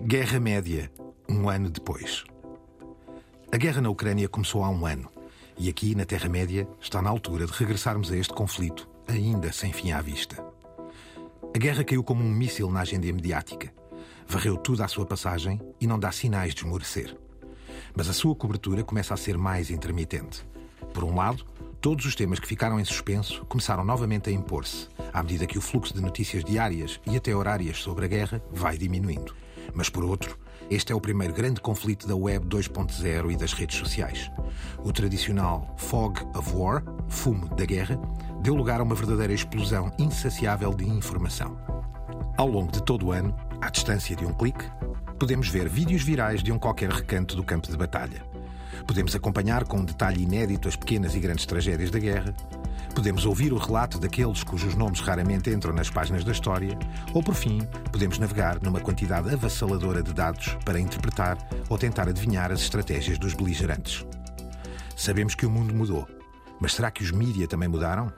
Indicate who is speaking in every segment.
Speaker 1: Guerra Média, um ano depois. A guerra na Ucrânia começou há um ano e aqui, na Terra-média, está na altura de regressarmos a este conflito, ainda sem fim à vista. A guerra caiu como um míssil na agenda mediática. Varreu tudo à sua passagem e não dá sinais de esmorecer. Mas a sua cobertura começa a ser mais intermitente. Por um lado, todos os temas que ficaram em suspenso começaram novamente a impor-se, à medida que o fluxo de notícias diárias e até horárias sobre a guerra vai diminuindo. Mas por outro, este é o primeiro grande conflito da Web 2.0 e das redes sociais. O tradicional fog of war, fumo da guerra, deu lugar a uma verdadeira explosão insaciável de informação. Ao longo de todo o ano, à distância de um clique, podemos ver vídeos virais de um qualquer recanto do campo de batalha. Podemos acompanhar com um detalhe inédito as pequenas e grandes tragédias da guerra, Podemos ouvir o relato daqueles cujos nomes raramente entram nas páginas da história, ou por fim, podemos navegar numa quantidade avassaladora de dados para interpretar ou tentar adivinhar as estratégias dos beligerantes. Sabemos que o mundo mudou, mas será que os mídia também mudaram?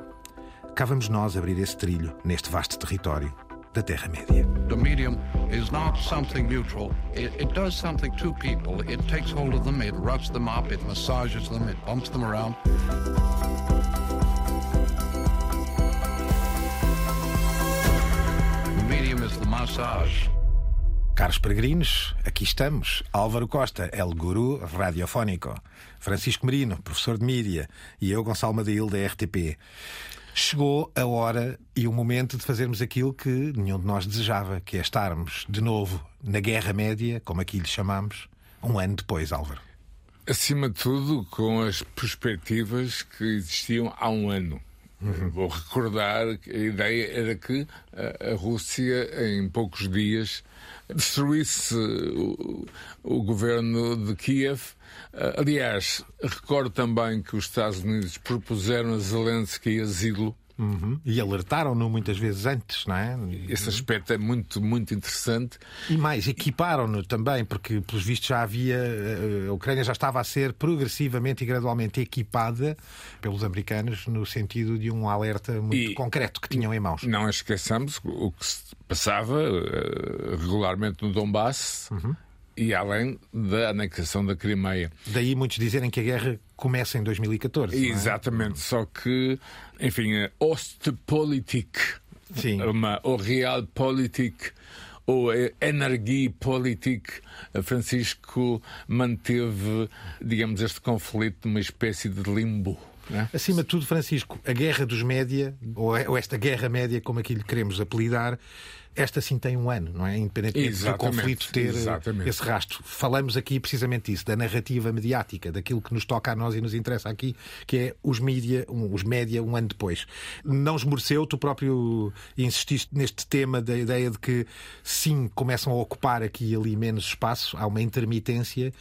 Speaker 1: Cá vamos nós abrir esse trilho neste vasto território da Terra-média.
Speaker 2: The medium is not something neutral. It, it, does something to people. It takes hold of them, it roughs them up, it massages them, it bumps them around. massage.
Speaker 1: Caros peregrinos, aqui estamos. Álvaro Costa, El Guru Radiofónico. Francisco Merino, professor de mídia. E eu, Gonçalo Madail, da RTP. Chegou a hora e o momento de fazermos aquilo que nenhum de nós desejava, que é estarmos de novo na Guerra Média, como aqui lhe chamamos, um ano depois, Álvaro.
Speaker 3: Acima de tudo, com as perspectivas que existiam há um ano. Vou recordar que a ideia era que a, a Rússia, em poucos dias, destruísse o, o governo de Kiev. Aliás, recordo também que os Estados Unidos propuseram a Zelensky asilo
Speaker 1: Uhum. E alertaram-no muitas vezes antes, não é?
Speaker 3: Esse aspecto é muito, muito interessante.
Speaker 1: E mais, equiparam-no também, porque, pelos vistos, já havia. Eh, a Ucrânia já estava a ser progressivamente e gradualmente equipada pelos americanos no sentido de um alerta muito e concreto que tinham em mãos.
Speaker 3: Não esqueçamos o que se passava uh, regularmente no Donbass. Uhum e além da anexação da Crimeia.
Speaker 1: Daí muitos dizerem que a guerra começa em 2014.
Speaker 3: É? Exatamente, é? só que, enfim, a Ostpolitik, Sim. Uma, ou Realpolitik, ou a Energiepolitik, Francisco manteve, digamos, este conflito numa espécie de limbo.
Speaker 1: É? Acima de tudo, Francisco, a guerra dos média, ou esta guerra média, como aqui lhe queremos apelidar, esta sim tem um ano, não é? Independentemente do conflito ter exatamente. esse rastro. Falamos aqui precisamente disso, da narrativa mediática, daquilo que nos toca a nós e nos interessa aqui, que é os mídia, os média um ano depois. Não esmoreceu, tu próprio insististe neste tema da ideia de que sim, começam a ocupar aqui e ali menos espaço, há uma intermitência,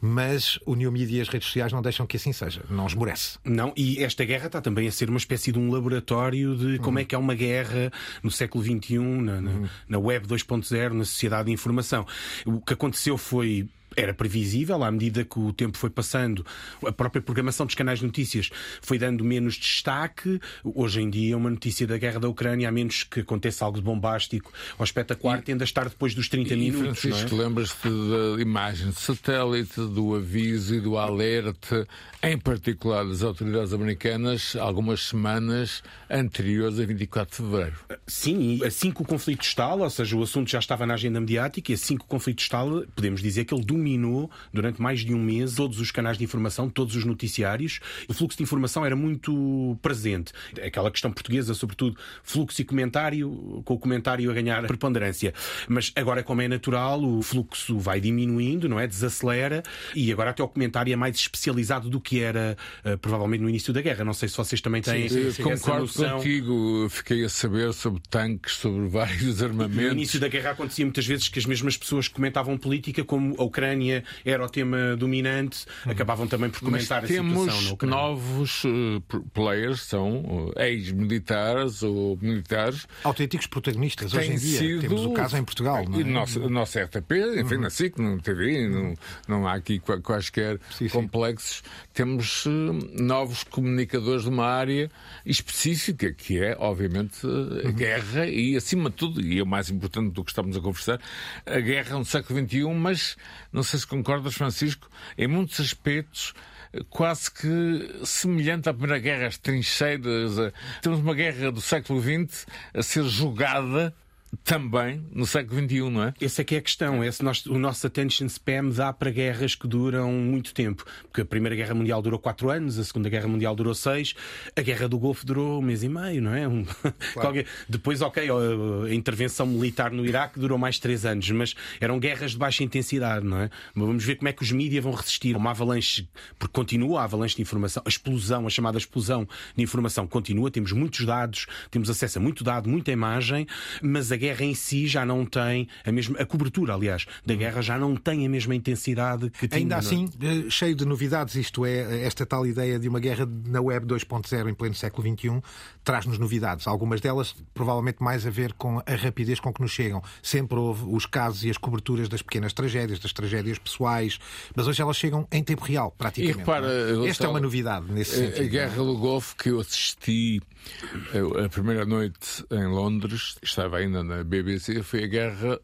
Speaker 1: mas o New Media e as redes sociais não deixam que assim seja, não esmorece.
Speaker 4: Não, e esta guerra está também a ser uma espécie de um laboratório de como uhum. é que é uma guerra no século XXI, na, na. Na web 2.0, na sociedade de informação. O que aconteceu foi era previsível, à medida que o tempo foi passando, a própria programação dos canais de notícias foi dando menos destaque. Hoje em dia, uma notícia da guerra da Ucrânia, a menos que aconteça algo de bombástico ou espetacular, e, tende a estar depois dos 30 e, minutos.
Speaker 3: Francisco, é? lembras-te da imagem de satélite, do aviso e do alerta, em particular das autoridades americanas, algumas semanas anteriores a 24 de fevereiro.
Speaker 4: Sim, e assim que o conflito estala, ou seja, o assunto já estava na agenda mediática, e assim que o conflito estala, podemos dizer que ele dominou durante mais de um mês todos os canais de informação, todos os noticiários. O fluxo de informação era muito presente. Aquela questão portuguesa, sobretudo, fluxo e comentário, com o comentário a ganhar preponderância. Mas agora, como é natural, o fluxo vai diminuindo, não é? Desacelera e agora até o comentário é mais especializado do que era uh, provavelmente no início da guerra. Não sei se vocês também têm.
Speaker 3: Sim, sim, concordo noção. contigo. Fiquei a saber sobre tanques, sobre vários armamentos.
Speaker 4: No início da guerra acontecia muitas vezes que as mesmas pessoas comentavam política, como a Ucrânia Ucrânia era o tema dominante, acabavam também por comentar
Speaker 3: Mas
Speaker 4: a situação na
Speaker 3: temos
Speaker 4: Ucrânia.
Speaker 3: novos eh, players, são eh, ex-militares ou militares.
Speaker 1: Autênticos protagonistas. Hoje em dia
Speaker 3: sido-
Speaker 1: temos o caso em Portugal. Não
Speaker 3: E
Speaker 1: é?
Speaker 3: nossa, a nossa RTP, enfim, na SIC, no TV, não, não há aqui qua- quaisquer
Speaker 1: Sim, sim.
Speaker 3: complexos. Temos eh, novos comunicadores de uma área específica, que é, obviamente, a guerra e, acima de tudo, e é o mais importante do que estamos a conversar, a guerra no século XXI, mas, não sei se concordas, Francisco, em muitos aspectos quase que semelhante à Primeira Guerra, as trincheiras. a- Temos uma guerra do século XX a ser jogada também no século XXI, não é?
Speaker 4: Essa é que é a questão. Esse nós- o nosso attention spam dá para guerras que duram muito tempo. Porque a Primeira Guerra Mundial durou quatro anos, a Segunda Guerra Mundial durou seis, a Guerra do Golfo durou um mês e meio, não é? Um- Qualquer- Depois, ok, a intervenção militar no Iraque durou mais três anos, mas eram guerras de baixa intensidade, não é? Mas vamos ver como é que os mídias vão resistir. Uma avalanche, porque continua a avalanche de informação, a explosão, a chamada explosão de informação continua, temos muitos dados, temos acesso a muito dado, muita imagem, mas a guerra em si já não tem a mesma, a cobertura, aliás, da guerra já não tem a mesma intensidade que tinha.
Speaker 1: Ainda
Speaker 4: é?
Speaker 1: assim, eh, cheio de novidades, isto é, esta tal ideia de uma guerra na web 2.0 em pleno século XXI traz-nos novidades. Algumas delas, provavelmente, mais a ver com a rapidez com que nos chegam. Sempre houve os casos e as coberturas das pequenas tragédias, das tragédias pessoais, mas hoje elas chegam em tempo real, praticamente.
Speaker 3: E repara,
Speaker 1: é? Esta é uma novidade nesse sentido.
Speaker 3: A Guerra do Golfo que eu assisti eh, a primeira noite em Londres, estava ainda na BBC, foi a guerra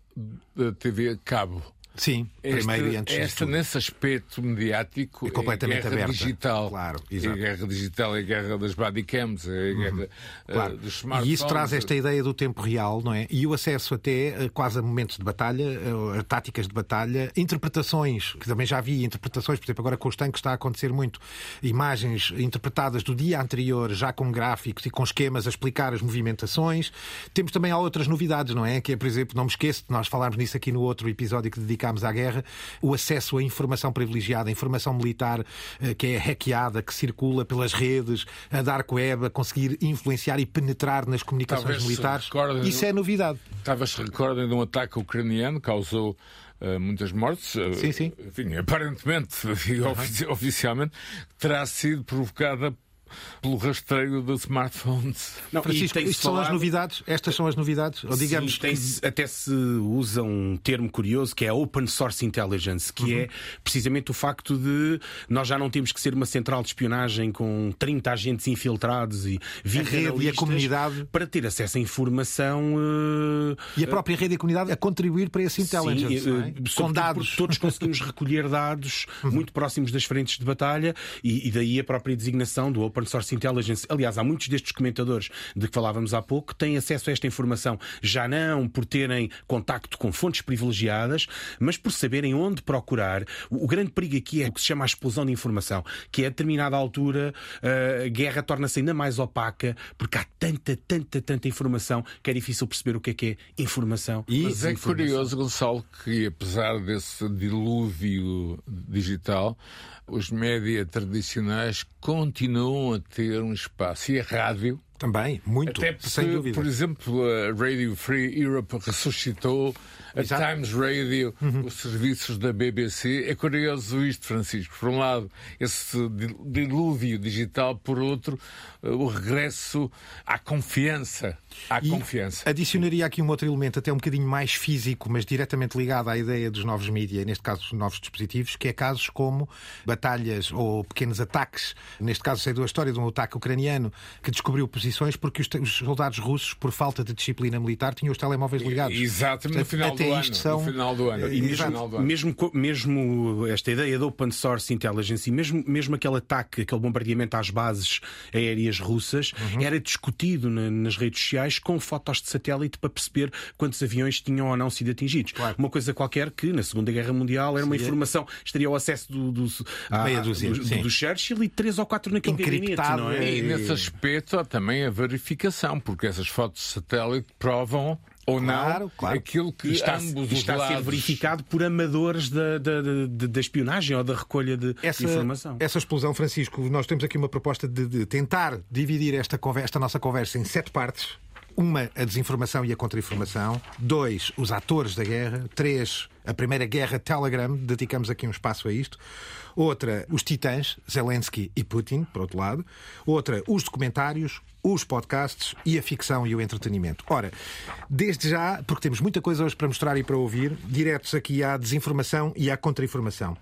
Speaker 3: da TV cabo.
Speaker 1: Sim, primeiro e antes
Speaker 3: esta nesse aspecto mediático
Speaker 1: É completamente
Speaker 3: é guerra
Speaker 1: aberta.
Speaker 3: digital.
Speaker 1: Claro,
Speaker 3: é a
Speaker 1: exato.
Speaker 3: guerra digital, é a guerra das bodycams, é a guerra eh,
Speaker 1: Claro.
Speaker 3: dos smartphones.
Speaker 1: E isso traz esta ideia do tempo real, não é? E o acesso até eh, quase a momentos de batalha, eh, a táticas de batalha, interpretações, que também já vi interpretações, por exemplo, agora com os tanques está a acontecer muito, imagens interpretadas do dia anterior, já com gráficos e com esquemas a explicar as movimentações. Temos também há outras novidades, não é? Que é, por exemplo, não me esqueço, nós falámos nisso aqui no outro episódio que dedicámos à guerra, o acesso à informação privilegiada, a informação militar eh, que é hackeada, que circula pelas redes, a dark web, a conseguir influenciar e penetrar nas comunicações
Speaker 3: Talvez
Speaker 1: militares.
Speaker 3: recordem
Speaker 1: Isso é novidade.
Speaker 3: Talvez se recordem de um ataque ucraniano que causou eh, muitas mortes. eh,
Speaker 1: Sim, sim.
Speaker 3: Enfim, aparentemente e ofici- oficialmente terá sido provocada pelo rastreio de smartphones.
Speaker 4: Não,
Speaker 1: Francisco, isto são as novidades? Estas são as novidades? Ou digamos
Speaker 4: Sim, tem-se- até se usa um termo curioso que é Open Source Intelligence, que
Speaker 1: Uhum.
Speaker 4: é precisamente o facto de nós já não temos que ser uma central de espionagem com 30 agentes infiltrados e 20
Speaker 1: rede e a comunidade.
Speaker 4: para ter acesso à informação. eh,
Speaker 1: E a própria rede e a comunidade a contribuir para esse intelligence,
Speaker 4: Sim,
Speaker 1: não é?
Speaker 4: eh,
Speaker 1: com dados.
Speaker 4: Todos conseguimos recolher dados
Speaker 1: Uhum.
Speaker 4: muito próximos das frentes de batalha e, e daí a própria designação do Open Source Intelligence. Aliás, há muitos destes comentadores de que falávamos há pouco que têm acesso a esta informação, já não por terem contacto com fontes privilegiadas, mas por saberem onde procurar. O, grande perigo aqui é o que se chama a explosão de informação, que é a determinada altura eh, a guerra torna-se ainda mais opaca porque há tanta, tanta, tanta informação que é difícil perceber o que é que é informação.
Speaker 1: E
Speaker 3: é curioso, Gonçalo, que apesar desse dilúvio digital, os média tradicionais continuam a ter um espaço. E a rádio,
Speaker 1: Também, muito,
Speaker 3: até porque,
Speaker 1: sem dúvida.
Speaker 3: por exemplo, a Radio Free Europe ressuscitou, a
Speaker 1: Exato. Uhum.
Speaker 3: Times Radio, os serviços da BBC. É curioso isto, Francisco. Por um lado, esse di- dilúvio digital, por outro, eh, o regresso à confiança. À
Speaker 1: E
Speaker 3: confiança.
Speaker 1: Adicionaria aqui um outro elemento, até um bocadinho mais físico, mas diretamente ligado à ideia dos novos mídias, neste caso dos novos dispositivos, que é casos como batalhas ou pequenos ataques. Neste caso, sei da história de um ataque ucraniano que descobriu posições porque os, os soldados russos, por falta de disciplina militar, tinham os telemóveis ligados.
Speaker 3: Exato, no final
Speaker 1: até
Speaker 3: do ano.
Speaker 1: isto são-
Speaker 3: No final do ano.
Speaker 1: E
Speaker 3: No
Speaker 1: mesmo-
Speaker 3: final do ano.
Speaker 4: Mesmo, mesmo esta ideia de open source intelligence e mesmo, mesmo aquele ataque, aquele bombardeamento às bases aéreas russas,
Speaker 1: Uhum.
Speaker 4: era discutido na- nas redes sociais com fotos de satélite para perceber quantos aviões tinham ou não sido atingidos.
Speaker 1: Claro.
Speaker 4: Uma coisa qualquer que na Segunda Guerra Mundial era uma
Speaker 1: Seria-
Speaker 4: informação, estaria ao acesso do, do, à- do,
Speaker 1: sim.
Speaker 4: do Churchill e três ou quatro naquele gabinete,
Speaker 1: Encriptado,
Speaker 4: não é?
Speaker 3: E nesse aspecto há também a verificação, porque essas fotos de satélite provam ou
Speaker 1: Claro,
Speaker 3: não
Speaker 1: claro.
Speaker 3: aquilo que
Speaker 4: E está,
Speaker 3: ambos os
Speaker 4: está a ser
Speaker 3: lados...
Speaker 4: verificado por amadores da, da, da, da espionagem ou da recolha de
Speaker 1: essa,
Speaker 4: informação.
Speaker 1: essa explosão, Francisco, nós temos aqui uma proposta de, de tentar dividir esta, conversa, esta nossa conversa em sete partes. Uma, a desinformação e a contra-informação. Dois, os atores da guerra. Três, a primeira guerra Telegram, dedicamos aqui um espaço a isto. Outra, os titãs, Zelensky e Putin, por outro lado. Outra, os documentários, os podcasts e a ficção e o entretenimento. Ora, desde já, porque temos muita coisa hoje para mostrar e para ouvir, diretos aqui à desinformação e à contra-informação.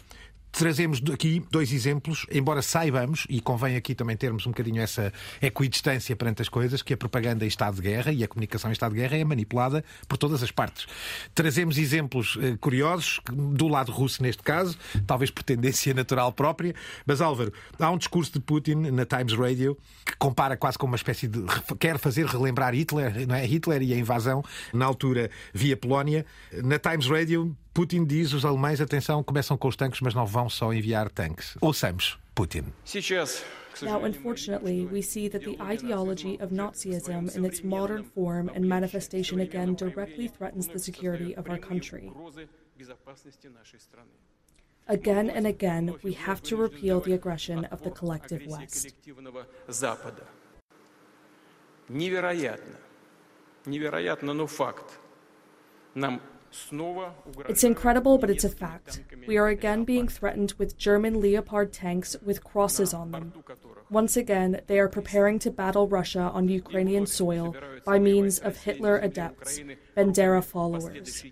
Speaker 1: Trazemos aqui dois exemplos, embora saibamos, e convém aqui também termos um bocadinho essa equidistância perante as coisas, que a propaganda em estado de guerra e a comunicação em estado de guerra é manipulada por todas as partes. Trazemos exemplos eh, curiosos, do lado russo neste caso, talvez por tendência natural própria, mas Álvaro, há um discurso de Putin na Times Radio que compara quase com uma espécie de. quer fazer relembrar Hitler, não é? Hitler e a invasão na altura via Polónia. Na Times Radio, Putin diz os alemães, atenção, começam com os tanques, mas não vão só enviar tanques. Ouçamos Putin.
Speaker 5: Now, unfortunately, we see that the ideology of Nazism in its modern form and manifestation again directly threatens the security of our country. Again and again, we have to repeal the aggression of the collective West.
Speaker 6: Невероятно. Невероятно, но факт. Нам
Speaker 5: it's incredible, but it's a fact. We are again being threatened with German Leopard tanks with crosses on them. Once again, they are preparing to battle Russia on Ukrainian soil by means of Hitler adepts, Bandera followers.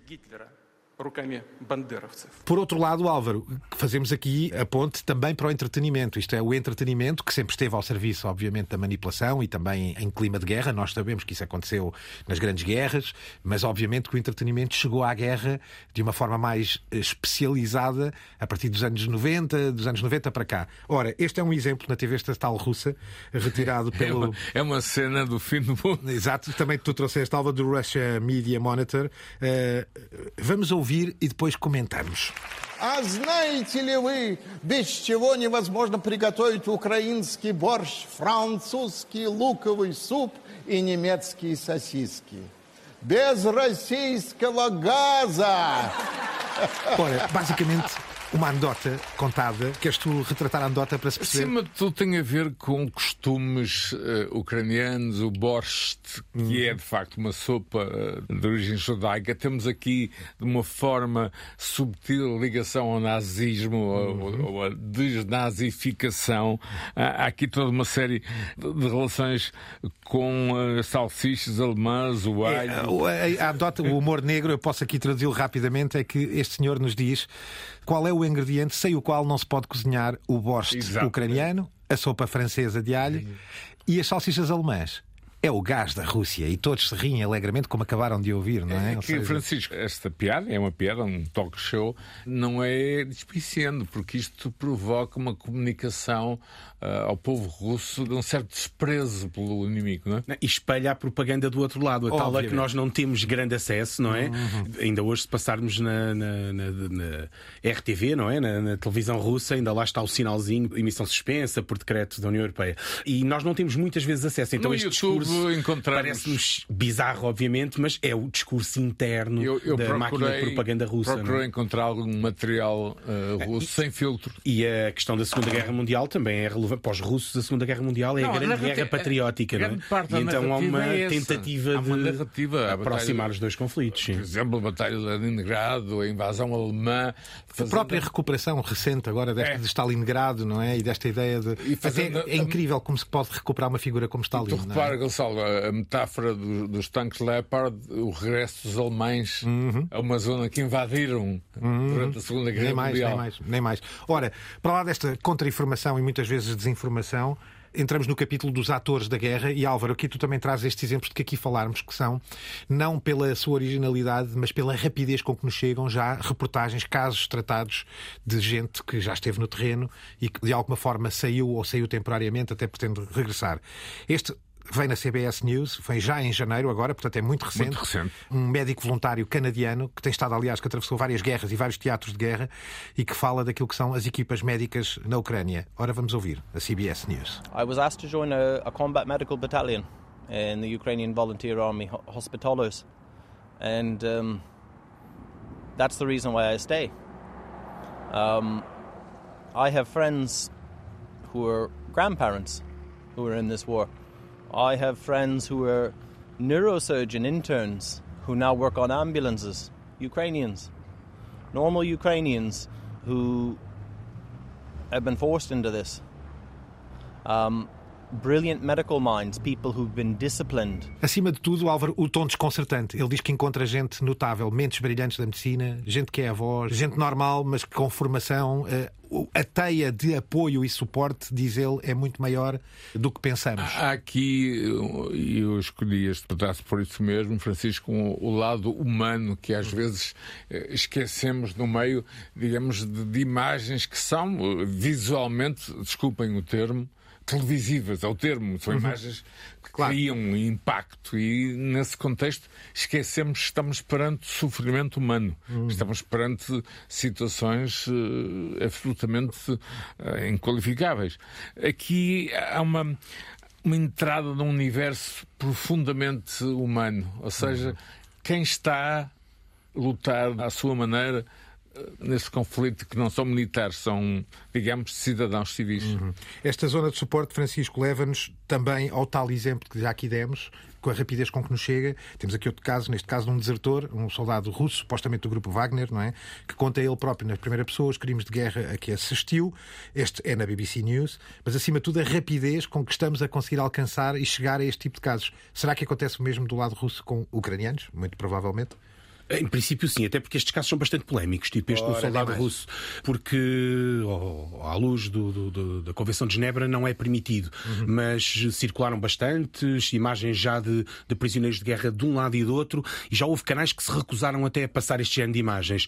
Speaker 1: Por outro lado, Álvaro, fazemos aqui a ponte também para o entretenimento. Isto é, o entretenimento que sempre esteve ao serviço, obviamente, da manipulação e também em clima de guerra. Nós sabemos que isso aconteceu nas grandes guerras, mas obviamente que o entretenimento chegou à guerra de uma forma mais especializada a partir dos anos 90, dos anos 90 para cá. Ora, este é um exemplo na TV estatal russa, retirado é pelo.
Speaker 3: É uma, é uma cena do fim do mundo.
Speaker 1: Exato, também tu trouxeste, Álvaro, do Russia Media Monitor. Uh, vamos ouvir ouvir e depois comentamos.
Speaker 7: А знаете ли вы, без чего невозможно приготовить украинский борщ, французский луковый суп и немецкие сосиски? Без российского газа!
Speaker 1: Ora, basicamente, uma anedota contada. Queres tu retratar a anedota para se perceber?
Speaker 3: Acima de tudo tem a ver com costumes uh, ucranianos, o borscht, que hum. é de facto uma sopa uh, de origem judaica. Temos aqui, de uma forma subtil, ligação ao nazismo, uhum. ou, a desnazificação. Há aqui toda uma série de, de relações com uh, salsichas alemãs, o é, alho.
Speaker 1: É, a, a, a, o humor negro, eu posso aqui traduzi-lo rapidamente, é que este senhor nos diz qual é o ingrediente sem o qual não se pode cozinhar o Exato. ucraniano, a sopa francesa de alho e as salsichas alemãs é o gás da Rússia e todos se riem alegremente, como acabaram de ouvir, não é?
Speaker 3: é que, seja... Francisco, esta piada é uma piada, um talk show, não é despiciando, porque isto provoca uma comunicação uh, ao povo russo de um certo desprezo pelo inimigo, não é?
Speaker 4: E espelha a propaganda do outro lado, a Obviamente. tal a que nós não temos grande acesso, não é? Uhum. Ainda hoje, se passarmos na, na, na, na RTV, não é? Na, televisão russa, ainda lá está o sinalzinho, emissão suspensa por decreto da União Europeia. E nós não temos muitas vezes acesso. Então,
Speaker 3: no
Speaker 4: este
Speaker 3: YouTube,
Speaker 4: discurso
Speaker 3: encontramos...
Speaker 4: Parece-nos bizarro, obviamente, mas é o discurso interno eu, eu da procurei, máquina de propaganda russa.
Speaker 3: É? Procurei encontrar algum material uh, russo sem filtro.
Speaker 4: E a questão da Segunda Guerra Mundial também é relevante. Para os russos, a Segunda Guerra Mundial é não, a grande a guerra patriótica. Não é? E então há uma é tentativa há uma de narrativa, aproximar batalha, os dois conflitos. Sim.
Speaker 3: Por exemplo, a Batalha de Leningrado, a invasão alemã.
Speaker 1: Fazendo... A própria recuperação recente agora desta é. de Stalingrado, não é? E desta ideia de. Fazendo... é incrível como se pode recuperar uma figura como Stalin.
Speaker 3: tu repara, Gonçalo, a metáfora do, dos tanques Leopard, o regresso dos alemães uhum. a uma zona que invadiram uhum. durante a Segunda Guerra
Speaker 1: nem mais,
Speaker 3: Mundial.
Speaker 1: Nem mais, nem mais. Ora, para lá desta contra-informação e muitas vezes desinformação, entramos no capítulo dos atores da guerra e Álvaro, aqui tu também trazes estes exemplos de que aqui falarmos, que são não pela sua originalidade, mas pela rapidez com que nos chegam já reportagens, casos tratados de gente que já esteve no terreno e que de alguma forma saiu ou saiu temporariamente, até pretende regressar. Este vem na CBS News, vem já em janeiro agora, portanto é muito recente.
Speaker 3: Muito recente.
Speaker 1: Um médico voluntário canadiano que tem estado, aliás, que atravessou várias guerras e vários teatros de guerra e que fala daquilo que são as equipas médicas na Ucrânia. Ora, vamos ouvir a CBS News.
Speaker 8: I was asked to join a, a combat medical battalion in the Ukrainian Volunteer Army Hospitallers, and um, that's the reason why I stay. Um, I have friends who are grandparents who are in this war. I have friends who are neurosurgeon interns who now work on ambulances, Ukrainians, normal Ukrainians who have been forced into this. Um, brilliant medical minds, people who've been disciplined.
Speaker 1: Acima de tudo, Álvaro, o tom desconcertante. Ele diz que encontra gente notável, mentes brilhantes da medicina, gente que é avós, gente normal, mas com formação. A teia de apoio e suporte, diz ele, é muito maior do que pensamos.
Speaker 3: Há aqui, e eu escolhi este pedaço por isso mesmo, Francisco, o lado humano que às vezes eh, esquecemos no meio, digamos, de, de imagens que são eh, visualmente, desculpem o termo, televisivas, ao termo, são uhum. imagens que claro. criam um impacto e nesse contexto esquecemos que estamos perante sofrimento humano, uhum. estamos perante situações uh, absolutamente uh, inqualificáveis. Aqui há uma uma entrada num universo profundamente humano, ou seja, uhum. quem está a lutar à sua maneira nesse conflito que não são militares, são, digamos, cidadãos civis. Uhum.
Speaker 1: Esta zona de suporte, Francisco, leva-nos também ao tal exemplo que já aqui demos, com a rapidez com que nos chega. Temos aqui outro caso, neste caso de um desertor, um soldado russo, supostamente do grupo Wagner, não é? Que conta ele próprio na primeira pessoa os crimes de guerra a que assistiu. Este é na BBC News, mas acima de tudo a rapidez com que estamos a conseguir alcançar e chegar a este tipo de casos. Será que acontece o mesmo do lado russo com ucranianos? Muito provavelmente.
Speaker 4: Em princípio, sim, até porque estes casos são bastante polémicos, tipo este Ora, do soldado russo, porque, oh, à luz do, do, do, da Convenção de Genebra, não é permitido. Uhum. Mas circularam bastantes imagens já de, de, prisioneiros de guerra de um lado e do outro, e já houve canais que se recusaram até a passar este género de imagens.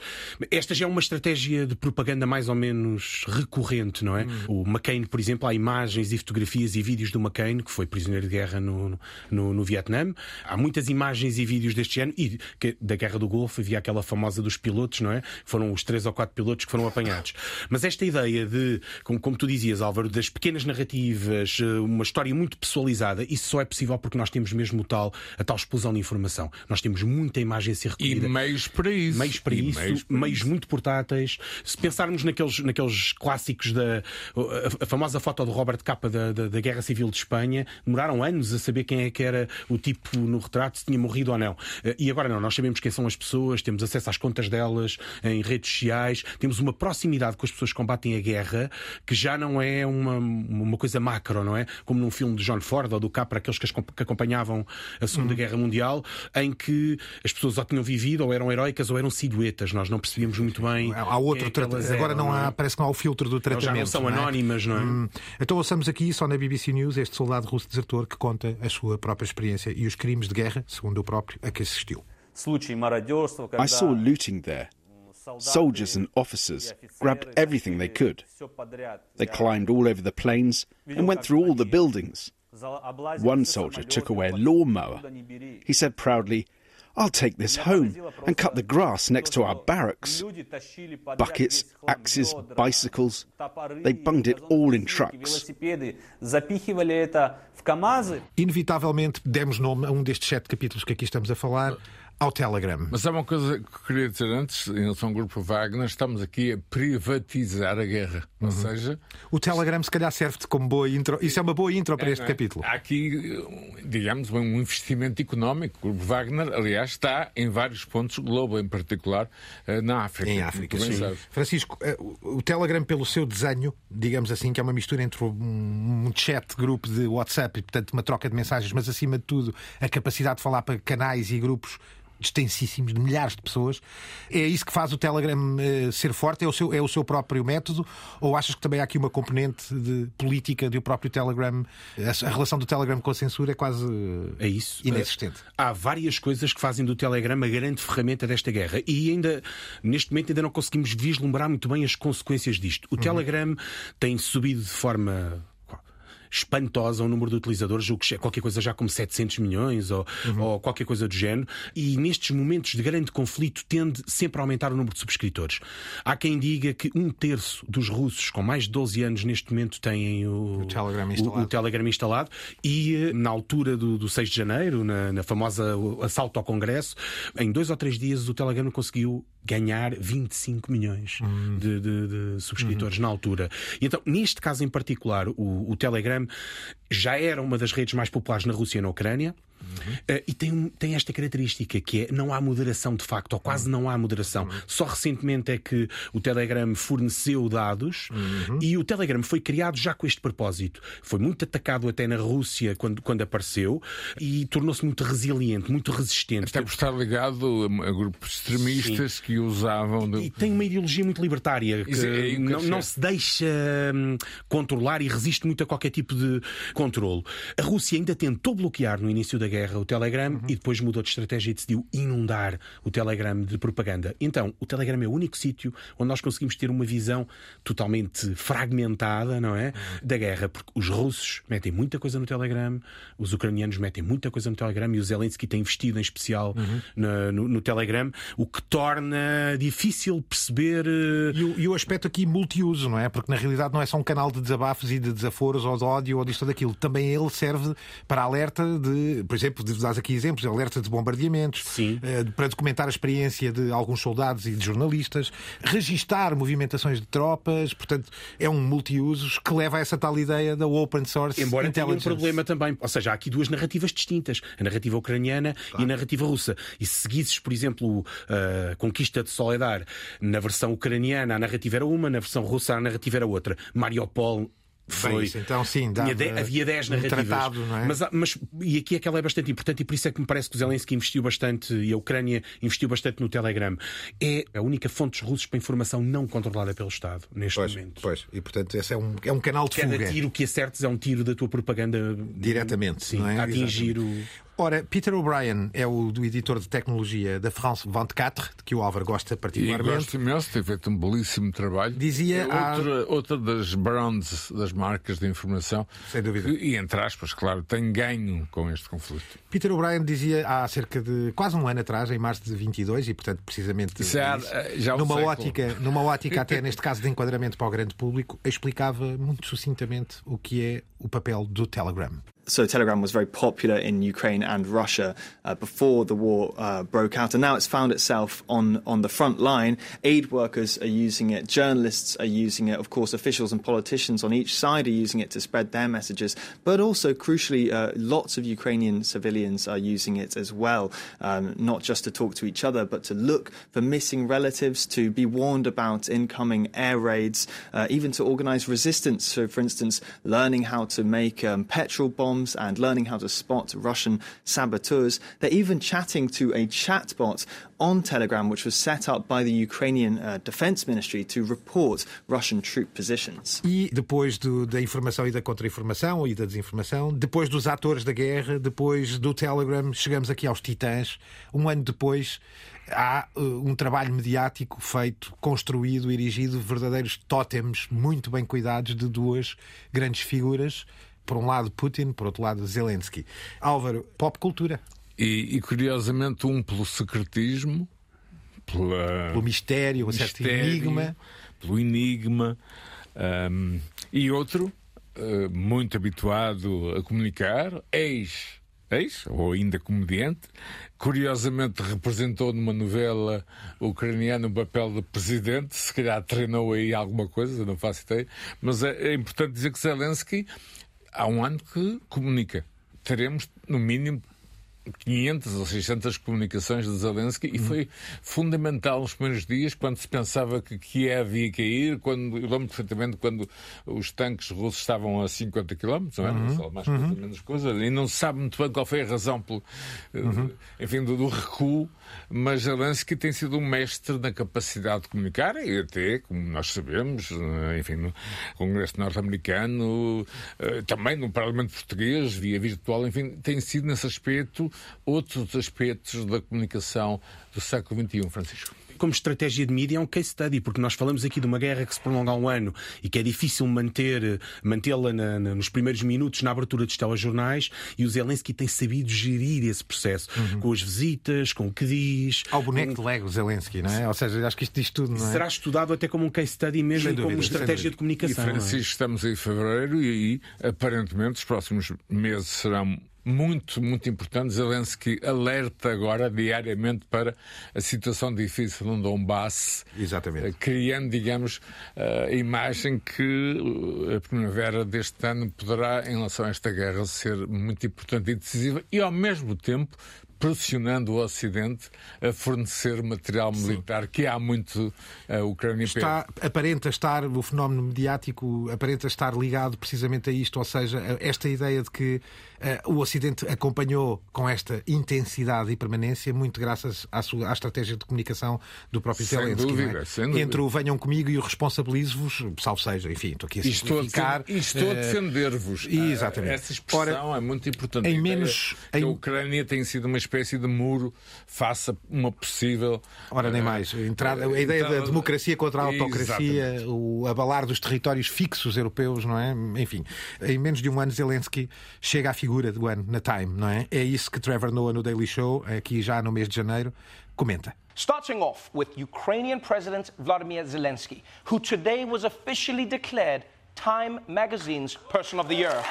Speaker 4: Esta já é uma estratégia de propaganda mais ou menos recorrente, não é? Uhum. O McCain, por exemplo, há imagens e fotografias e vídeos do McCain, que foi prisioneiro de guerra no, no, no Vietnã. Há muitas imagens e vídeos deste género, e da guerra do do Golfo havia aquela famosa dos pilotos, não é? Foram os três ou quatro pilotos que foram apanhados. Mas esta ideia de, como, como tu dizias, Álvaro, das pequenas narrativas, eh, uma história muito pessoalizada, isso só é possível porque nós temos mesmo tal, a tal explosão de informação. Nós temos muita imagem a ser recolhida.
Speaker 3: E meios para isso.
Speaker 4: Meios para isso, meios, para meios isso. muito portáteis. Se pensarmos naqueles, naqueles clássicos da a, a famosa foto do Robert Capa da, da, da, Guerra Civil de Espanha, demoraram anos a saber quem é que era o tipo no retrato, se tinha morrido ou não. Eh, e agora não, nós sabemos quem são as pessoas, temos acesso às contas delas em redes sociais, temos uma proximidade com as pessoas que combatem a guerra que já não é uma, uma coisa macro, não é? Como num filme de John Ford ou do Capra, aqueles que, que acompanhavam a Segunda uhum. Guerra Mundial, em que as pessoas ou tinham vivido, ou eram heroicas, ou eram silhuetas. Nós não percebíamos muito bem.
Speaker 1: Há outro tratamento. Agora não há, parece que não há o filtro do tratamento.
Speaker 4: já não são não é? anónimas, não é? Hum.
Speaker 1: Então ouçamos aqui, só na BBC News, este soldado russo desertor que conta a sua própria experiência e os crimes de guerra, segundo o próprio, a que assistiu.
Speaker 9: I saw looting there. Soldiers and officers grabbed everything they could. They climbed all over the planes and went through all the buildings. One soldier took away a lawnmower. He said proudly, I'll take this home and cut the grass next to our barracks. Buckets, axes, bicycles, they bunged it all in trucks.
Speaker 1: Inevitavelmente demos nome a um destes sete capítulos que aqui estamos a falar ao Telegram.
Speaker 3: Mas há uma coisa que eu queria dizer antes, em relação ao Grupo Wagner, estamos aqui a privatizar a guerra. Uhum. Ou seja.
Speaker 1: O Telegram, se calhar, serve-te como boa intro. Isso é uma boa intro para é, este é? capítulo.
Speaker 3: Há aqui, digamos, um investimento económico. O Grupo Wagner, aliás, está em vários pontos, Globo em particular, eh, na África.
Speaker 1: Em África, sim. Francisco, eh, o Telegram, pelo seu desenho, digamos assim, que é uma mistura entre um chat, grupo de WhatsApp e, portanto, uma troca de mensagens, mas acima de tudo, a capacidade de falar para canais e grupos extensíssimos, de milhares de pessoas. É isso que faz o Telegram uh, ser forte? É o, seu, é o seu próprio método? Ou achas que também há aqui uma componente de política do próprio Telegram? A, a relação do Telegram com a censura é quase
Speaker 4: é isso.
Speaker 1: inexistente.
Speaker 4: Há várias coisas que fazem do Telegram a grande ferramenta desta guerra e ainda, neste momento, ainda não conseguimos vislumbrar muito bem as consequências disto. O uhum. Telegram tem subido de forma espantosa o número de utilizadores, o que é qualquer coisa já como 700 milhões ou, uhum. ou qualquer coisa do género. E nestes momentos de grande conflito tende sempre a aumentar o número de subscritores. Há quem diga que um terço dos russos com mais de 12 anos neste momento têm o,
Speaker 1: o Telegram, instalado.
Speaker 4: O, o Telegram instalado e eh, na altura do, do 6 de janeiro, na, na famosa assalto ao Congresso, em dois ou três dias o Telegram conseguiu ganhar 25 milhões uhum. de, de, de, subscritores uhum. na altura. E então, neste caso em particular, o, o Telegram já era uma das redes mais populares na Rússia e na Ucrânia. Uhum. Uh, e tem, tem esta característica que é não há moderação de facto, ou quase não há moderação. Uhum. Só recentemente é que o Telegram forneceu dados uhum. e o Telegram foi criado já com este propósito. Foi muito atacado até na Rússia quando, quando apareceu e tornou-se muito resiliente, muito resistente.
Speaker 3: Até por estar ligado a grupos extremistas Sim. que usavam.
Speaker 4: E tem uma ideologia muito libertária que, é, é não, não, se deixa hum, controlar e resiste muito a qualquer tipo de controle. A Rússia ainda tentou bloquear no início da guerra o Telegram uhum. e depois mudou de estratégia e decidiu inundar o Telegram de propaganda. Então, o Telegram é o único sítio onde nós conseguimos ter uma visão totalmente fragmentada, não é? Uhum. Da guerra, porque os russos metem muita coisa no Telegram, os ucranianos metem muita coisa no Telegram e o Zelensky tem investido em especial uhum. no, no, no, Telegram, o que torna difícil perceber. Eh,
Speaker 1: e o, e o aspecto aqui multiuso, não é? Porque na realidade não é só um canal de desabafos e de desaforos ou de ódio ou disto ou daquilo. Também ele serve para alerta de, por exemplo, de dar aqui exemplos, alerta de bombardeamentos,
Speaker 4: Sim.
Speaker 1: Eh, para documentar a experiência de alguns soldados e de jornalistas, registar movimentações de tropas, portanto, é um multiusos que leva a essa tal ideia da open source
Speaker 4: Embora tenha um problema também, ou seja, há aqui duas narrativas distintas, a narrativa ucraniana claro. e a narrativa russa. E se seguisses, por exemplo, a conquista de Soledar na versão ucraniana, a narrativa era uma, na versão russa a narrativa era outra. Mariupol foi.
Speaker 1: Isso, então, sim, dava,
Speaker 4: de, havia 10 narrativas. Um tratado,
Speaker 1: não é?
Speaker 4: mas, mas, e aqui aquela é bastante importante, e por isso é que me parece que o Zelensky investiu bastante e a Ucrânia investiu bastante no Telegram. É a única fonte dos russos para informação não controlada pelo Estado, neste
Speaker 1: pois,
Speaker 4: momento.
Speaker 1: Pois, e portanto esse é um, é um canal de
Speaker 4: Cada
Speaker 1: fuga.
Speaker 4: tiro que acertes é um tiro da tua propaganda.
Speaker 1: Diretamente,
Speaker 4: sim,
Speaker 1: não é?
Speaker 4: a atingir o.
Speaker 1: Ora, Peter O'Brien é o do editor de tecnologia da France 24, de que o Álvaro gosta particularmente.
Speaker 3: E gosto imenso, tem feito um belíssimo trabalho.
Speaker 1: Dizia
Speaker 3: é outra, a... outra das brands, das marcas de informação.
Speaker 1: Sem dúvida.
Speaker 3: Que, e entre aspas, claro, tem ganho com este conflito.
Speaker 1: Peter O'Brien dizia há cerca de quase um ano atrás, em março de 22, e portanto, precisamente.
Speaker 3: Já, já
Speaker 1: numa, ótica, numa ótica, até neste caso de enquadramento para o grande público, explicava muito sucintamente o que é o papel do Telegram.
Speaker 10: So Telegram was very popular in Ukraine and Russia uh, before the war uh, broke out, and now it's found itself on on the front line. Aid workers are using it, journalists are using it, of course, officials and politicians on each side are using it to spread their messages, but also crucially, uh, lots of Ukrainian civilians are using it as well, um, not just to talk to each other, but to look for missing relatives, to be warned about incoming air raids, uh, even to organise resistance. So, for instance, learning how to make um, petrol bombs bombs and learning how to spot Russian saboteurs. They're even chatting to a chatbot on Telegram, which was set up by the Ukrainian uh, Defense Ministry to report Russian troop positions.
Speaker 1: E depois do, da informação e da contra-informação e da desinformação, depois dos atores da guerra, depois do Telegram, chegamos aqui aos titãs. Um ano depois, há uh, um trabalho mediático feito, construído, erigido, verdadeiros tótems muito bem cuidados de duas grandes figuras por um lado Putin, por outro lado Zelensky. Álvaro, pop cultura.
Speaker 3: E, e curiosamente, um pelo secretismo, pela...
Speaker 1: pelo mistério, um certo enigma.
Speaker 3: Pelo enigma. Um, e outro, uh, muito habituado a comunicar, ex, ex, ou ainda comediante, curiosamente representou numa novela ucraniana o papel de presidente, se calhar treinou aí alguma coisa, não faço ideia, mas é, é importante dizer que Zelensky há um ano que comunica. Teremos, no mínimo, 500 ou 600 comunicações de Zelensky e foi fundamental nos primeiros dias, quando se pensava que Kiev ia cair, quando, eu lembro perfeitamente quando os tanques russos estavam a 50 km, não é? Uhum. mais coisa, uhum. menos coisa, e não se sabe muito bem qual foi a razão pelo, uhum. enfim, do, do, recuo, mas Zelensky tem sido um mestre na capacidade de comunicar e até, como nós sabemos, enfim, no Congresso norte-americano, eh, também no Parlamento português, via virtual, enfim, tem sido nesse aspecto outros aspectos da comunicação do século XXI, Francisco?
Speaker 4: como estratégia de mídia é um case study, porque nós falamos aqui de uma guerra que se prolonga há um ano e que é difícil manter, mantê-la na, na, nos primeiros minutos na abertura dos telejornais e o Zelensky tem sabido gerir esse processo uhum. com as visitas, com o que diz.
Speaker 1: Ao boneco com... de Lego Zelensky, não é? Ou seja, acho que isto diz tudo, não é?
Speaker 4: Será estudado até como um case study mesmo, dúvida, como estratégia de comunicação.
Speaker 3: E Francisco, é? estamos em fevereiro e aí, aparentemente, os próximos meses serão muito, muito importante. Zelensky alerta agora diariamente para a situação difícil no Donbass.
Speaker 1: Exatamente.
Speaker 3: Criando, digamos, a imagem que a primavera deste ano poderá, em relação a esta guerra, ser muito importante e decisiva e, ao mesmo tempo, pressionando o Ocidente a fornecer material militar Sim. que há muito a Ucrânia
Speaker 1: está aparenta estar o fenómeno mediático aparenta estar ligado precisamente a isto, ou seja, esta ideia de que o Ocidente acompanhou com esta intensidade e permanência muito graças à, sua, à estratégia de comunicação do próprio
Speaker 3: sem
Speaker 1: Zelensky. É?
Speaker 3: Dúvida, é? sem dúvida.
Speaker 1: Entre o venham comigo e o responsabilizo-vos, salvo seja, enfim, estou aqui a simplificar.
Speaker 3: E estou a, defender-vos.
Speaker 1: Uh, exatamente.
Speaker 3: Essa expressão Ora, é muito importante.
Speaker 1: Em menos,
Speaker 3: em... A Ucrânia tem sido uma espécie de muro face a uma possível.
Speaker 1: Ora, nem mais. Entrada, a ideia então, da democracia contra a autocracia, o abalar dos territórios fixos europeus, não é? Enfim, em menos de um ano, Zelensky chega à figura do ano na Time, não é? É isso que Trevor Noah no Daily Show, aqui já no mês de janeiro, comenta.
Speaker 11: Starting off with Ukrainian President Vladimir Zelensky, who today was officially declared Time magazine's Person of the Year.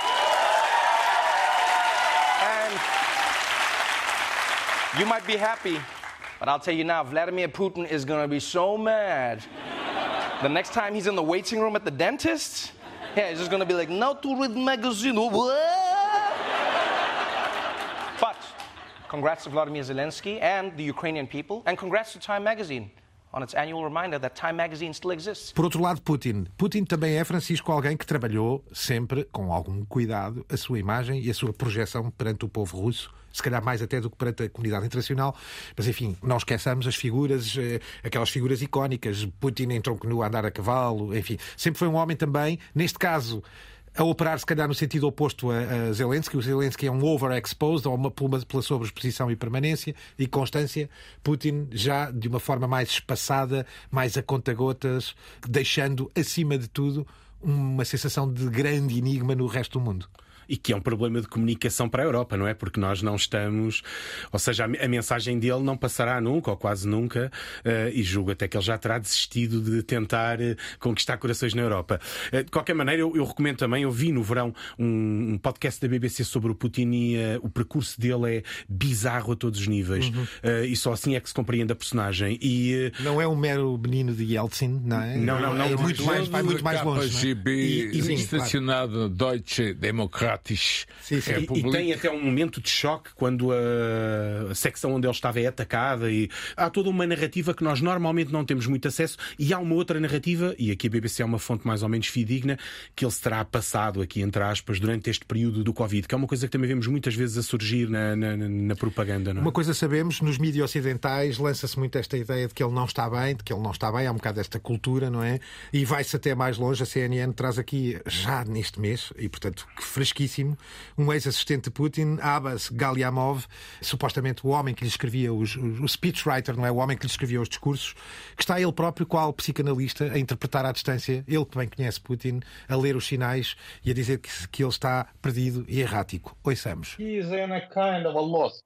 Speaker 11: You might be happy, but I'll tell you now, Vladimir Putin is going to be so mad. the next time he's in the waiting room at the dentist, yeah, he's just going to be like, now to read magazine. but congrats to Vladimir Zelensky and the Ukrainian people, and congrats to Time Magazine. on its annual reminder that Time Magazine still exists.
Speaker 1: Por outro lado, Putin. Putin também é, Francisco, alguém que trabalhou sempre com algum cuidado a sua imagem e a sua projeção perante o povo russo se calhar mais até do que perante a comunidade internacional. Mas enfim, não esqueçamos as figuras, eh, aquelas figuras icónicas, Putin em tronco nu a andar a cavalo, enfim, sempre foi um homem também, neste caso a operar, se calhar, no sentido oposto a, a Zelensky. O Zelensky é um overexposed, ou uma, pela, pela sobreexposição e permanência e constância. Putin já de uma forma mais espaçada, mais a conta-gotas, deixando, acima de tudo, uma sensação de grande enigma no resto do mundo
Speaker 4: e que é um problema de comunicação para a Europa, não é? Porque nós não estamos. Ou seja, a mensagem dele não passará nunca, ou quase nunca, uh, e julgo até que ele já terá desistido de tentar uh, conquistar corações na Europa. Uh, de qualquer maneira, eu, eu, recomendo também, eu vi no verão um, um podcast da BBC sobre o Putin e o percurso dele é bizarro a todos os níveis. Uhum. e só assim é que se compreende a personagem. E,
Speaker 1: não é um mero menino de Yeltsin, não é?
Speaker 3: Não, não, não. É muito mais, vai muito mais longe. KGB, é? e, e, estacionado claro. Deutsche Demokrat grátis.
Speaker 4: Sim, sim. É e, e, tem até um momento de choque quando a, a secção onde ele estava é atacada e há toda uma narrativa que nós normalmente não temos muito acesso e há uma outra narrativa, e aqui a BBC é uma fonte mais ou menos fidedigna, que ele se terá passado aqui, entre aspas, durante este período do Covid, que é uma coisa que também vemos muitas vezes a surgir na, na, na propaganda. Não é?
Speaker 1: Uma coisa sabemos, nos mídias ocidentais lança-se muito esta ideia de que ele não está bem, de que ele não está bem, há um bocado desta cultura, não é? E vai-se até mais longe, a CNN traz aqui já neste mês, e portanto fresquíssimo um ex-assistente de Putin, Abbas Galiamov, supostamente o homem que lhe escrevia os, o speechwriter, não é? O homem que lhe escrevia os discursos, que está ele próprio, qual psicanalista, a interpretar à distância, ele que bem conhece Putin, a ler os sinais e a dizer que, que ele está perdido e errático. Ouçamos.
Speaker 12: He is kind of a loss.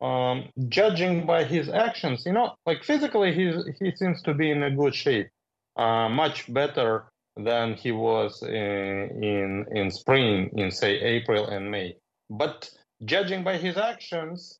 Speaker 12: Um, judging by his actions, you know, like physically, he he seems to be in a good shape, uh, much better than he was in, in, in spring, in say April and May. But judging by his actions,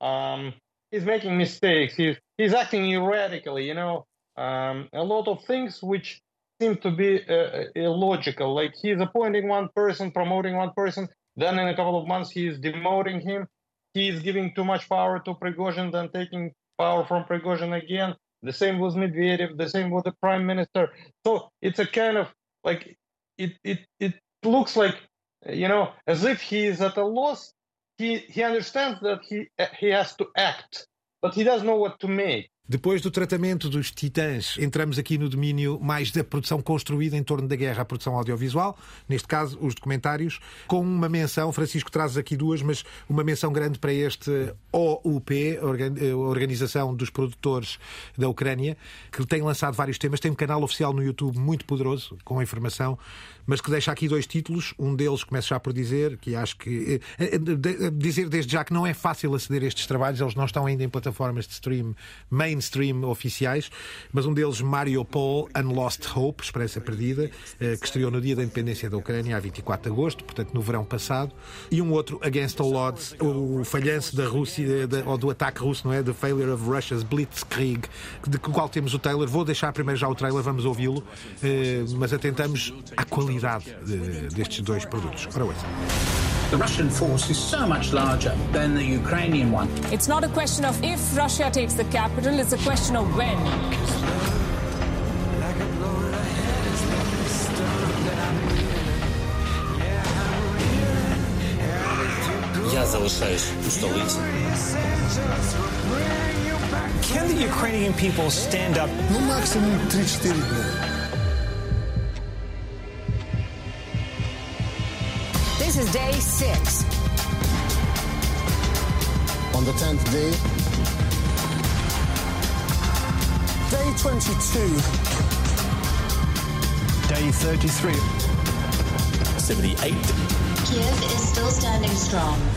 Speaker 12: um, he's making mistakes. He's he's acting erratically. You know, um, a lot of things which seem to be uh, illogical. Like he's appointing one person, promoting one person, then in a couple of months he's demoting him. He's giving too much power to Prigozhin, then taking power from Prigozhin again. The same with Medvedev. The same with the prime minister. So it's a kind of like it it it looks like you know as if he is at a loss. He he understands that he he has to act, but he doesn't know what to make.
Speaker 1: Depois do tratamento dos titãs, entramos aqui no domínio mais da produção construída em torno da guerra, a produção audiovisual, neste caso os documentários, com uma menção, Francisco traz aqui duas, mas uma menção grande para este OUP, a Organização dos Produtores da Ucrânia, que tem lançado vários temas, tem um canal oficial no YouTube muito poderoso, com informação, mas que deixa aqui dois títulos. Um deles começo já por dizer, que acho que. Eh, eh, dizer desde já que não é fácil aceder a estes trabalhos, eles não estão ainda em plataformas de stream main mainstream oficiais, mas um deles, Mariupol Unlost Hope, Esperança Perdida, eh, que estreou no dia da independência da Ucrânia, a 24 de agosto, portanto no verão passado, e um outro, Against All Odds, o falhanço da Rússia, ou do ataque russo, não é? The Failure of Russia's Blitzkrieg, de qual temos o trailer. Vou deixar primeiro já o trailer, vamos ouvi-lo, eh, mas atentamos à qualidade destes dois produtos. Ora, ouça.
Speaker 13: The Russian force is so much larger than the Ukrainian one.
Speaker 14: It's not a question of if Russia takes the capital, it's a question of when.
Speaker 15: Я залишаюсь у столиці.
Speaker 16: Can the Ukrainian people stand up?
Speaker 17: Ну, максимум 3-4 дня.
Speaker 14: This is day six.
Speaker 17: On the 10th day,
Speaker 16: day 22,
Speaker 13: day 33,
Speaker 15: 78.
Speaker 18: Kiev is still standing strong.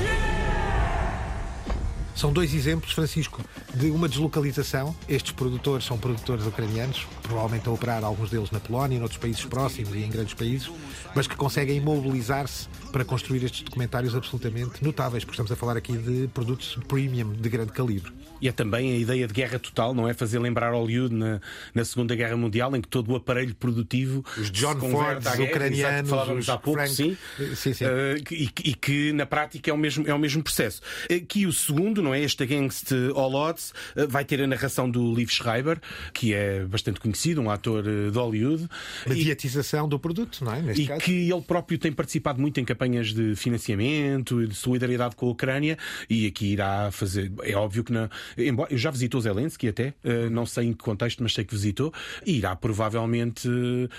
Speaker 1: São dois exemplos, Francisco, de uma deslocalização. Estes produtores são produtores ucranianos, provavelmente a operar alguns deles na Polónia, em outros países próximos e em grandes países, mas que conseguem mobilizar-se para construir estes documentários absolutamente notáveis, porque estamos a falar aqui de produtos premium de grande calibre.
Speaker 4: E é também a ideia de guerra total, não é? Fazer lembrar Hollywood na, na Segunda Guerra Mundial, em que todo o aparelho produtivo.
Speaker 1: Os John Ford, ucranianos,
Speaker 4: falávamos
Speaker 1: os
Speaker 4: há pouco,
Speaker 1: Frank...
Speaker 4: sim.
Speaker 1: sim, sim.
Speaker 4: Uh, e, e, que na prática é o mesmo, é o mesmo processo. Aqui o segundo, não é? Este Against All Odds, uh, vai ter a narração do Liv Schreiber, que é bastante conhecido, um ator uh, de Hollywood.
Speaker 1: Mediatização e, do produto, não é? Neste
Speaker 4: e
Speaker 1: caso.
Speaker 4: que ele próprio tem participado muito em campanhas de financiamento e de solidariedade com a Ucrânia e aqui irá fazer. É óbvio que não. Embora, eu já visitou Zelensky até, uh, não sei em que contexto, mas sei que visitou, e irá provavelmente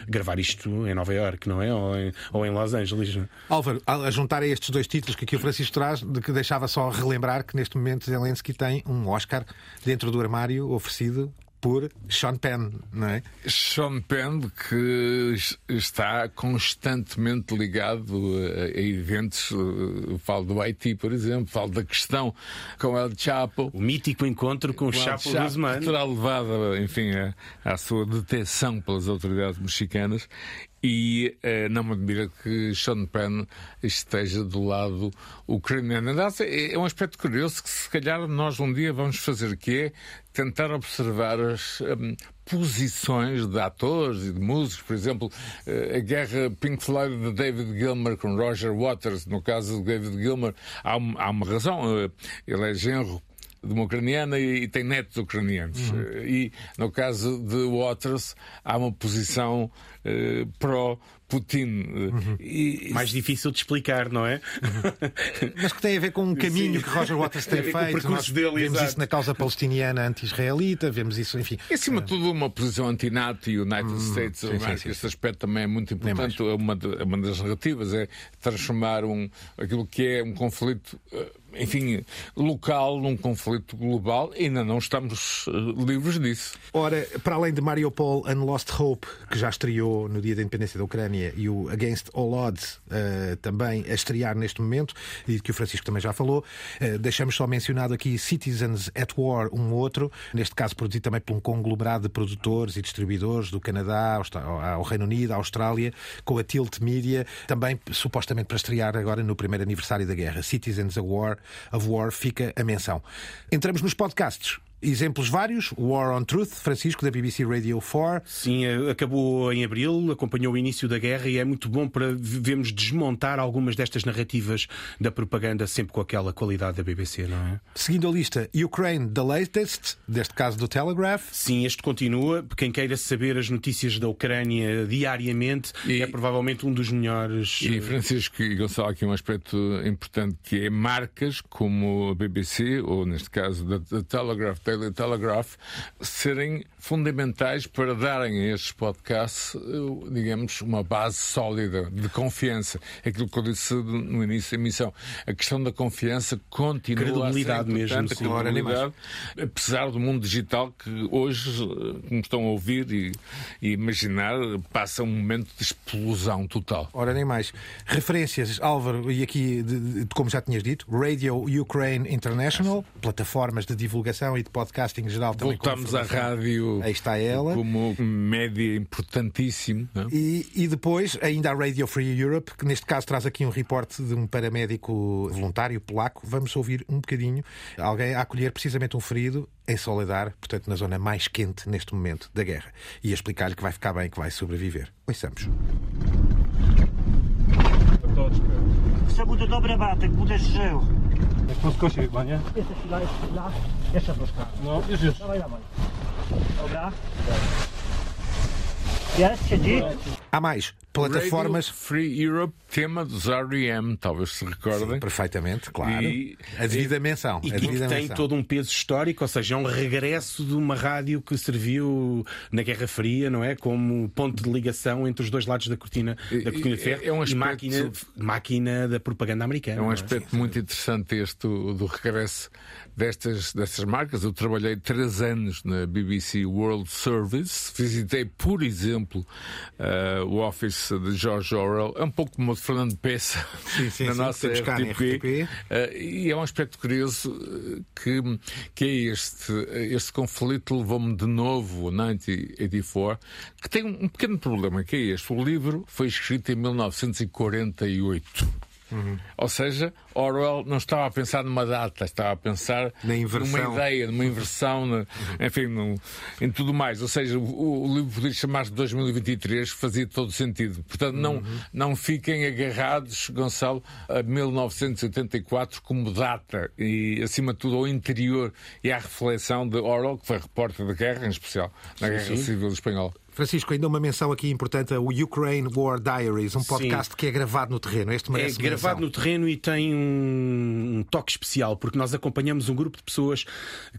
Speaker 4: gravar isto em Nova Iorque, não é? Ou em, ou em Los Angeles. É?
Speaker 1: Álvaro, a juntar a estes dois títulos que aqui o Francisco traz, de que deixava só relembrar que neste momento Zelensky tem um Oscar dentro do armário oferecido por Sean Penn, não é?
Speaker 3: Sean Penn, que está constantemente ligado a, eventos, eh, falo do Haiti, por exemplo, falo da questão com El Chapo.
Speaker 4: O mítico encontro com, o Chapo Guzmán.
Speaker 3: Que terá levado, enfim, à sua detecção pelas autoridades mexicanas e uh, não me admira que Sean Penn esteja do lado ucraniano. Aliás, é, é um aspecto curioso que se calhar nós um dia vamos fazer, que é tentar observar as um, posições de atores e de músicos. Por exemplo, uh, a guerra Pink Floyd de David Gilmer com Roger Waters. No caso de David Gilmer, há, um, há uma razão. Uh, ele é genro de uma ucraniana e, e tem netos ucranianos. Uhum. E no caso de Waters, há uma posição uh, pró. Putin.
Speaker 4: Uhum. E, Mais difícil de explicar, não é?
Speaker 1: Uhum. Mas que tem a ver com um caminho Sim. que Roger Waters tem feito. O
Speaker 4: percurso dele,
Speaker 1: vemos
Speaker 4: exato.
Speaker 1: isso na causa palestiniana anti-israelita, vemos isso, enfim.
Speaker 3: E acima de tudo, uma posição anti-NATO e United hum, States of America. Esse aspecto também é muito importante. É uma, de, uma das narrativas é transformar um, aquilo que é um conflito. Enfim, local num conflito global. Ainda não estamos uh, livres disso.
Speaker 1: Ora, para além de Mariupol Unlost Hope, que já estreou no dia da independência da Ucrânia, e o Against All Odds uh, também a estrear neste momento, e que o Francisco também já falou, uh, deixamos só mencionado aqui Citizens at War, um outro, neste caso produzido também por um conglomerado de produtores e distribuidores do Canadá, ao Reino Unido, à Austrália, com a Tilt Media, também supostamente para estrear agora no primeiro aniversário da guerra. Citizens at War of War fica a menção. Entramos nos podcasts. Exemplos vários. War on Truth, Francisco, da BBC Radio 4.
Speaker 4: Sim, eh, acabou em abril, acompanhou o início da guerra e é muito bom para vermos desmontar algumas destas narrativas da propaganda, sempre com aquela qualidade da BBC, não é?
Speaker 1: Seguindo a lista, Ukraine, The Latest, deste caso do Telegraph.
Speaker 4: Sim, este continua. Quem queira saber as notícias da Ucrânia diariamente e... é provavelmente um dos melhores.
Speaker 3: E Francisco e Gonçalo, aqui um aspecto importante que é marcas como a BBC, ou neste caso da Telegraph Daily Telegraph serem fundamentais para darem a estes podcasts, eh, digamos, uma base sólida de confiança. Aquilo que eu disse no início da emissão. A questão da confiança continua
Speaker 4: credibilidade
Speaker 3: a ser
Speaker 4: mesmo,
Speaker 3: sim, credibilidade, apesar do mundo digital que hoje, eh, como estão a ouvir e, e imaginar, passa um momento de explosão total.
Speaker 1: Ora, nem mais. Referências, Álvaro, e aqui, de, de, como já tinhas dito, Radio Ukraine International, plataformas de divulgação e de podcasting geral também.
Speaker 3: Voltamos à rádio.
Speaker 1: Aí está ela.
Speaker 3: Como média importantíssimo.
Speaker 1: É? E, e, depois ainda a Radio Free Europe, que neste caso traz aqui um reporte de um paramédico voluntário polaco. Vamos ouvir um bocadinho alguém a acolher precisamente um ferido em Soledar, portanto na zona mais quente neste momento da guerra. E a explicar-lhe que vai ficar bem, que vai sobreviver. Ouçamos.
Speaker 19: Patoczka. Chcę mu do dobre batek, będziesz.
Speaker 20: Jak po skosie chyba, nie?
Speaker 19: Jeszcze chwila, jeszcze chwila. Jeszcze troszkę.
Speaker 20: No, już, już.
Speaker 19: Dawaj, dawaj. Dobra. Siedzi.
Speaker 1: Há mais plataformas.
Speaker 3: Radio Free Europe, tema dos R.E.M., talvez se recordem.
Speaker 1: Sim, perfeitamente, claro. E, a devida menção.
Speaker 4: E,
Speaker 1: a devida
Speaker 4: que tem
Speaker 1: menção.
Speaker 4: todo um peso histórico, ou seja, é um regresso de uma rádio que serviu na Guerra Fria, não é? Como ponto de ligação entre os dois lados da cortina, da cortina de ferro
Speaker 3: é um
Speaker 4: e
Speaker 3: aspecto...
Speaker 4: máquina, máquina da propaganda americana.
Speaker 3: É um
Speaker 4: não
Speaker 3: aspecto muito interessante este do, do regresso destas, destas marcas. Eu trabalhei três anos na BBC World Service, visitei, por exemplo, uh, o office de George Orwell, é um pouco como o de Fernando Peça
Speaker 1: sim, sim,
Speaker 3: na
Speaker 1: sim,
Speaker 3: nossa RTP. Uh, e é um aspecto curioso que, que é este. Este conflito levou-me de novo, 1984, que tem um pequeno problema, que é este. O livro foi escrito em 1948. Uhum. Ou seja, Orwell não estava a pensar numa data, estava a pensar numa ideia, numa inversão, uhum. enfim, no, em tudo mais. Ou seja, o, o livro podia chamar-se 2023, fazia todo sentido. Portanto, não, uhum. não fiquem agarrados, Gonçalo, a 1984 como data e, acima de tudo, ao interior e à reflexão de Orwell, que foi repórter da guerra, em especial na
Speaker 1: sim,
Speaker 3: Guerra
Speaker 1: sim.
Speaker 3: Civil Espanhola.
Speaker 1: Francisco, ainda uma menção aqui importante o Ukraine War Diaries, um podcast Sim. que é gravado no terreno. Este merece
Speaker 4: é gravado no terreno e tem um, toque especial, porque nós acompanhamos um grupo de pessoas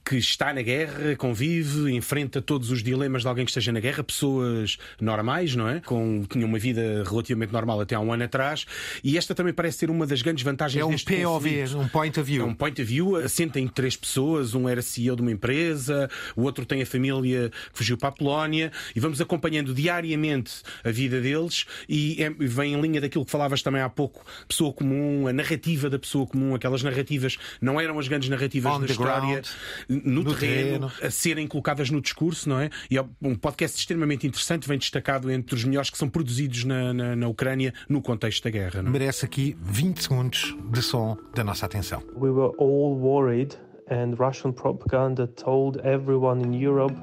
Speaker 4: que está na guerra, convive, enfrenta todos os dilemas de alguém que esteja na guerra, pessoas normais, não é? Com, tinham uma vida relativamente normal até há um ano atrás, e esta também parece ser uma das grandes vantagens
Speaker 1: é um
Speaker 4: deste
Speaker 1: POV,
Speaker 4: conflito.
Speaker 1: um point of view.
Speaker 4: É um point of view, assenta em três pessoas, um era CEO de uma empresa, o outro tem a família que fugiu para a Polónia, e vamos acompanhando diariamente a vida deles e é, vem em linha daquilo que falavas também há pouco, pessoa comum, a narrativa da pessoa comum, aquelas narrativas não eram as grandes narrativas
Speaker 1: On
Speaker 4: da história
Speaker 1: ground,
Speaker 4: no,
Speaker 1: no
Speaker 4: terreno,
Speaker 1: terreno,
Speaker 4: a serem colocadas no discurso, não é? E é um podcast extremamente interessante, vem destacado entre os melhores que são produzidos na, na, na Ucrânia no contexto da guerra. Não é?
Speaker 1: Merece aqui 20 segundos de som da nossa atenção.
Speaker 21: We were all worried and Russian propaganda told everyone in Europe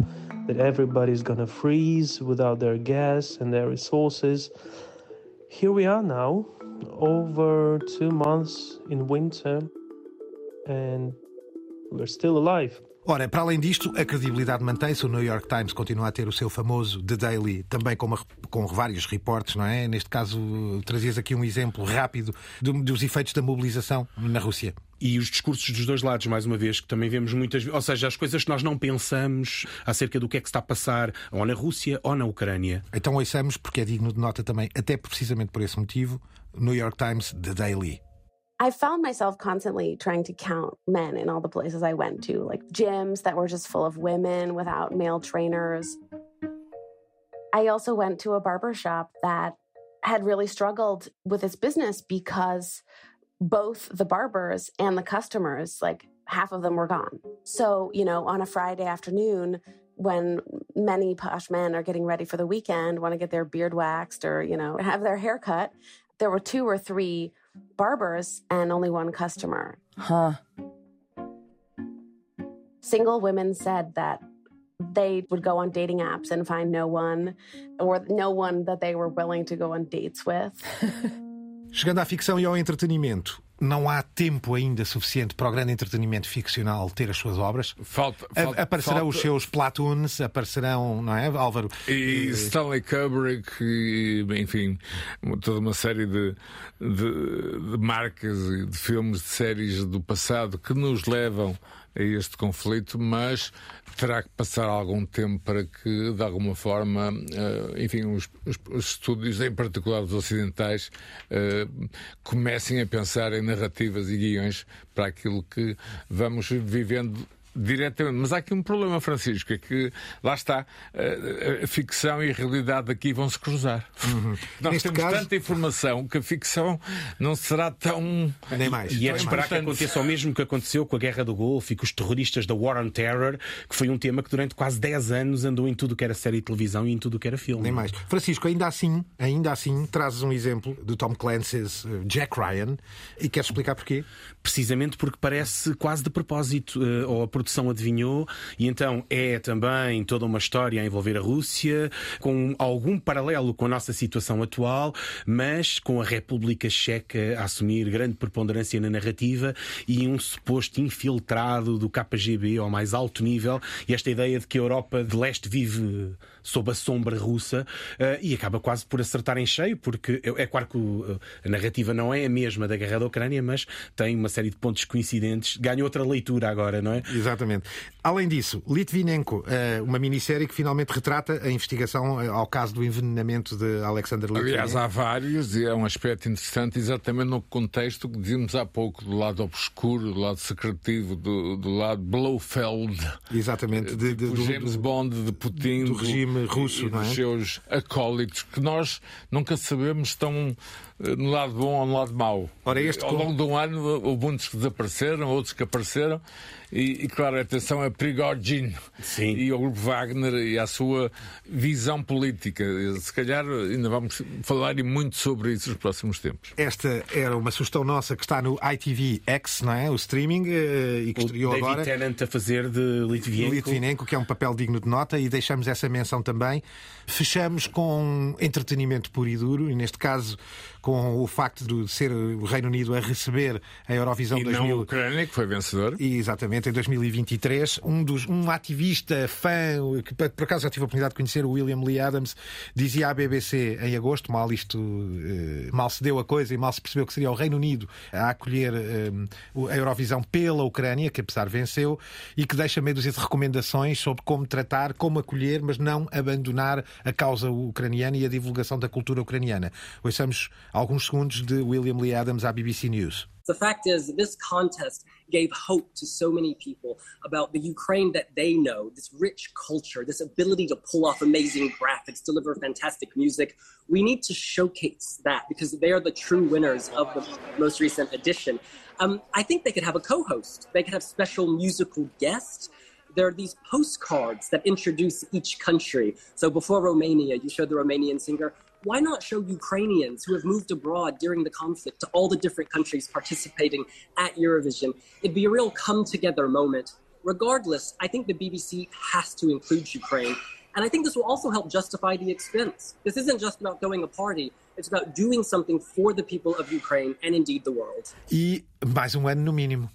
Speaker 21: that everybody's gonna freeze without their gas and their resources. Here we are now, over two months in winter, and we're still alive.
Speaker 1: Ora, para além disto, a credibilidade mantém-se. O New York Times continua a ter o seu famoso The Daily, também com, uma, com vários reportes, não é? Neste caso, trazias aqui um exemplo rápido do, dos efeitos da mobilização na Rússia.
Speaker 4: E os discursos dos dois lados, mais uma vez, que também vemos muitas vezes. Ou seja, as coisas que nós não pensamos acerca do que é que está a passar ou na Rússia ou na Ucrânia.
Speaker 1: Então ouçamos, porque é digno de nota também, até precisamente por esse motivo, New York Times The Daily.
Speaker 22: I found myself constantly trying to count men in all the places I went to, like gyms that were just full of women without male trainers. I also went to a barber shop that had really struggled with its business because both the barbers and the customers, like half of them were gone. So, you know, on a Friday afternoon, when many posh men are getting ready for the weekend, want to get their beard waxed or, you know, have their hair cut, there were two or three barbers and only one customer.
Speaker 23: Huh.
Speaker 22: Single women said that they would go on dating apps and find no one or no one that they were willing to go on dates with.
Speaker 1: Chegando à ficção e ao entretenimento, não há tempo ainda suficiente para o grande entretenimento ficcional ter as suas obras.
Speaker 3: Falta, falta
Speaker 1: aparecerão
Speaker 3: falta...
Speaker 1: os seus platoons, aparecerão, não é, Álvaro?
Speaker 3: E Stanley Kubrick, e, enfim, toda uma série de, de, de marcas e de filmes, de séries do passado que nos levam a este conflito, mas terá que passar algum tempo para que, de alguma forma, enfim, os, os, os estúdios, em particular os ocidentais, comecem a pensar em narrativas e guiões para aquilo que vamos vivendo diretamente. Mas há aqui um problema, Francisco, é que lá está, a, a ficção e a realidade aqui vão se cruzar. Uhum. Nós Neste temos caso... tanta informação que a ficção não será tão.
Speaker 1: Nem mais.
Speaker 4: E é de esperar que aconteça o mesmo que aconteceu com a Guerra do Golfo e com os terroristas da War on Terror, que foi um tema que durante quase 10 anos andou em tudo que era série de televisão e em tudo que era filme.
Speaker 1: Nem mais. Francisco, ainda assim, ainda assim, trazes um exemplo do Tom Clancy's uh, Jack Ryan e queres explicar porquê?
Speaker 4: Precisamente porque parece quase de propósito, uh, ou a produção adivinhou, e então é também toda uma história a envolver a Rússia, com algum paralelo com a nossa situação atual, mas com a República Checa a assumir grande preponderância na narrativa e um suposto infiltrado do KGB ao mais alto nível, e esta ideia de que a Europa de leste vive sob a sombra russa uh, e acaba quase por acertar em cheio, porque é claro que o, a narrativa não é a mesma da guerra da Ucrânia, mas tem uma série de pontos coincidentes. Ganha outra leitura agora, não é?
Speaker 1: Exatamente. Além disso, Litvinenko, uh, uma minissérie que finalmente retrata a investigação eh, ao caso do envenenamento de Alexander Litvinenko.
Speaker 3: Aliás, há vários e é um aspecto interessante, exatamente no contexto que dizíamos há pouco, do lado obscuro, do lado secretivo, do, do lado Blofeld.
Speaker 1: Exatamente.
Speaker 3: De, de, do James Bond de Putin.
Speaker 1: Do regime regime russo,
Speaker 3: e,
Speaker 1: não é?
Speaker 3: Dos seus acólitos, que nós nunca sabemos estão eh, no lado bom ou no lado mau.
Speaker 1: Ora, este
Speaker 3: Ao longo de um ano houve muitos que desapareceram, outros que apareceram, e, e claro, atenção a Prigogine
Speaker 4: Sim.
Speaker 3: e ao Grupo Wagner e à sua visão política. Se calhar ainda vamos falar e muito sobre isso nos próximos tempos.
Speaker 1: Esta era uma sugestão nossa que está no ITV-X, não é? O streaming, eh, e que o estreou
Speaker 4: David
Speaker 1: agora.
Speaker 4: Tennant a fazer de Litvinenko.
Speaker 1: Litvinenko, que é um papel digno de nota, e deixamos essa menção também. Fechamos com entretenimento puro e duro, e neste caso com o facto de ser o Reino Unido a receber a Eurovisão
Speaker 3: e
Speaker 1: 2000.
Speaker 3: Não a Ucrânia, que foi vencedor.
Speaker 1: E, exatamente, em 2023. Um, dos, um ativista, fã, que por acaso já tive a oportunidade de conhecer, o William Lee Adams, dizia à BBC em agosto, mal isto, eh, mal se deu a coisa e mal se percebeu que seria o Reino Unido a acolher eh, a Eurovisão pela Ucrânia, que apesar venceu, e que deixa meio dúzia de recomendações sobre como tratar, como acolher, mas não abandonar a causa ucraniana e a divulgação da cultura ucraniana. Ouçamos alguns segundos de William Lee Adams à BBC News.
Speaker 24: The fact is, this contest gave hope to so many people about the Ukraine that they know, this rich culture, this ability to pull off amazing graphics, deliver fantastic music. We need to showcase that because they are the true winners of the most recent edition. Um, I think they could have a co host, they could have special musical guests there are these postcards that introduce each country. So before Romania, you showed the Romanian singer why not show Ukrainians who have moved abroad during the conflict to all the different countries participating at Eurovision? It'd be a real come together moment. Regardless, I think the BBC has to include Ukraine. And I think this will also help justify the expense. This isn't just about throwing a party, it's about doing something for the people of Ukraine and indeed the world.
Speaker 1: E mais um ano no mínimo.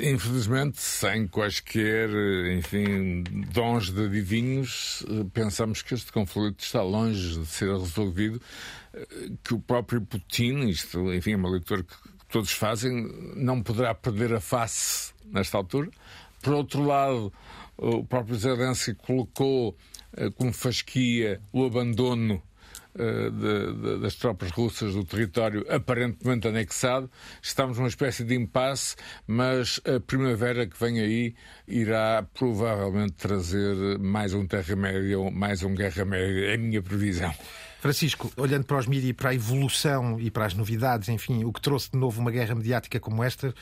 Speaker 3: Infelizmente, sem quaisquer, enfim, dons de adivinhos, pensamos que este conflito está longe de ser resolvido, que o próprio Putin, isto, enfim, é uma leitura que todos fazem, não poderá perder a face nesta altura. Por outro lado, o próprio Zelensky colocou eh, como fasquia o abandono de, de, das tropas russas do território aparentemente anexado. Estamos numa espécie de impasse, mas a primavera que vem aí irá provavelmente trazer mais um Terra-média, mais um Guerra-média, é a minha previsão.
Speaker 1: Francisco, olhando para os mídias e para a evolução e para as novidades, enfim, o que trouxe de novo uma guerra mediática como esta,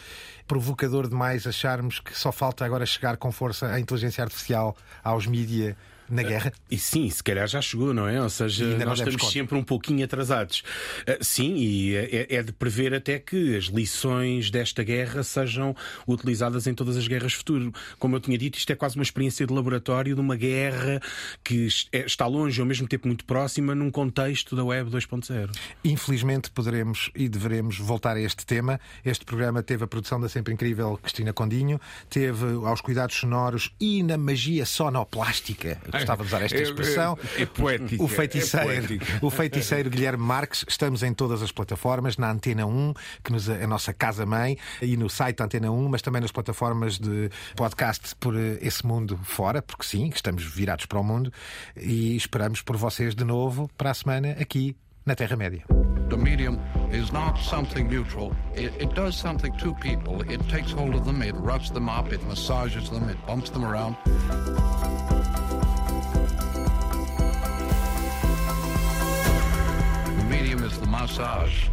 Speaker 1: provocador demais acharmos que só falta agora chegar com força a inteligência artificial aos mídias na guerra.
Speaker 4: E sim, se calhar já chegou, não é? Ou seja, nós estamos conta. sempre um pouquinho atrasados. Uh, sim, e é, é, de prever até que as lições desta guerra sejam utilizadas em todas as guerras futuras. Como eu tinha dito, isto é quase uma experiência de laboratório de uma guerra que é, está longe ao mesmo tempo muito próxima num contexto da Web 2.0.
Speaker 1: Infelizmente poderemos e deveremos voltar a este tema. Este programa teve a produção da sempre incrível Cristina Condinho, teve aos cuidados sonoros e na magia sonoplástica gostava de usar esta expressão.
Speaker 3: É, é, é poética.
Speaker 1: O feiticeiro,
Speaker 3: é poética.
Speaker 1: o feiticeiro Guilherme Marques. Estamos em todas as plataformas, na Antena 1, que nos, é a nossa casa-mãe, e no site da Antena 1, mas também nas plataformas de podcast por eh, esse mundo fora, porque sim, estamos virados para o mundo e esperamos por vocês de novo para a semana aqui na Terra-média.
Speaker 25: The medium is not something neutral. It, it, does something to people. It takes hold of them, it roughs them up, it massages them, it bumps them around. The massage.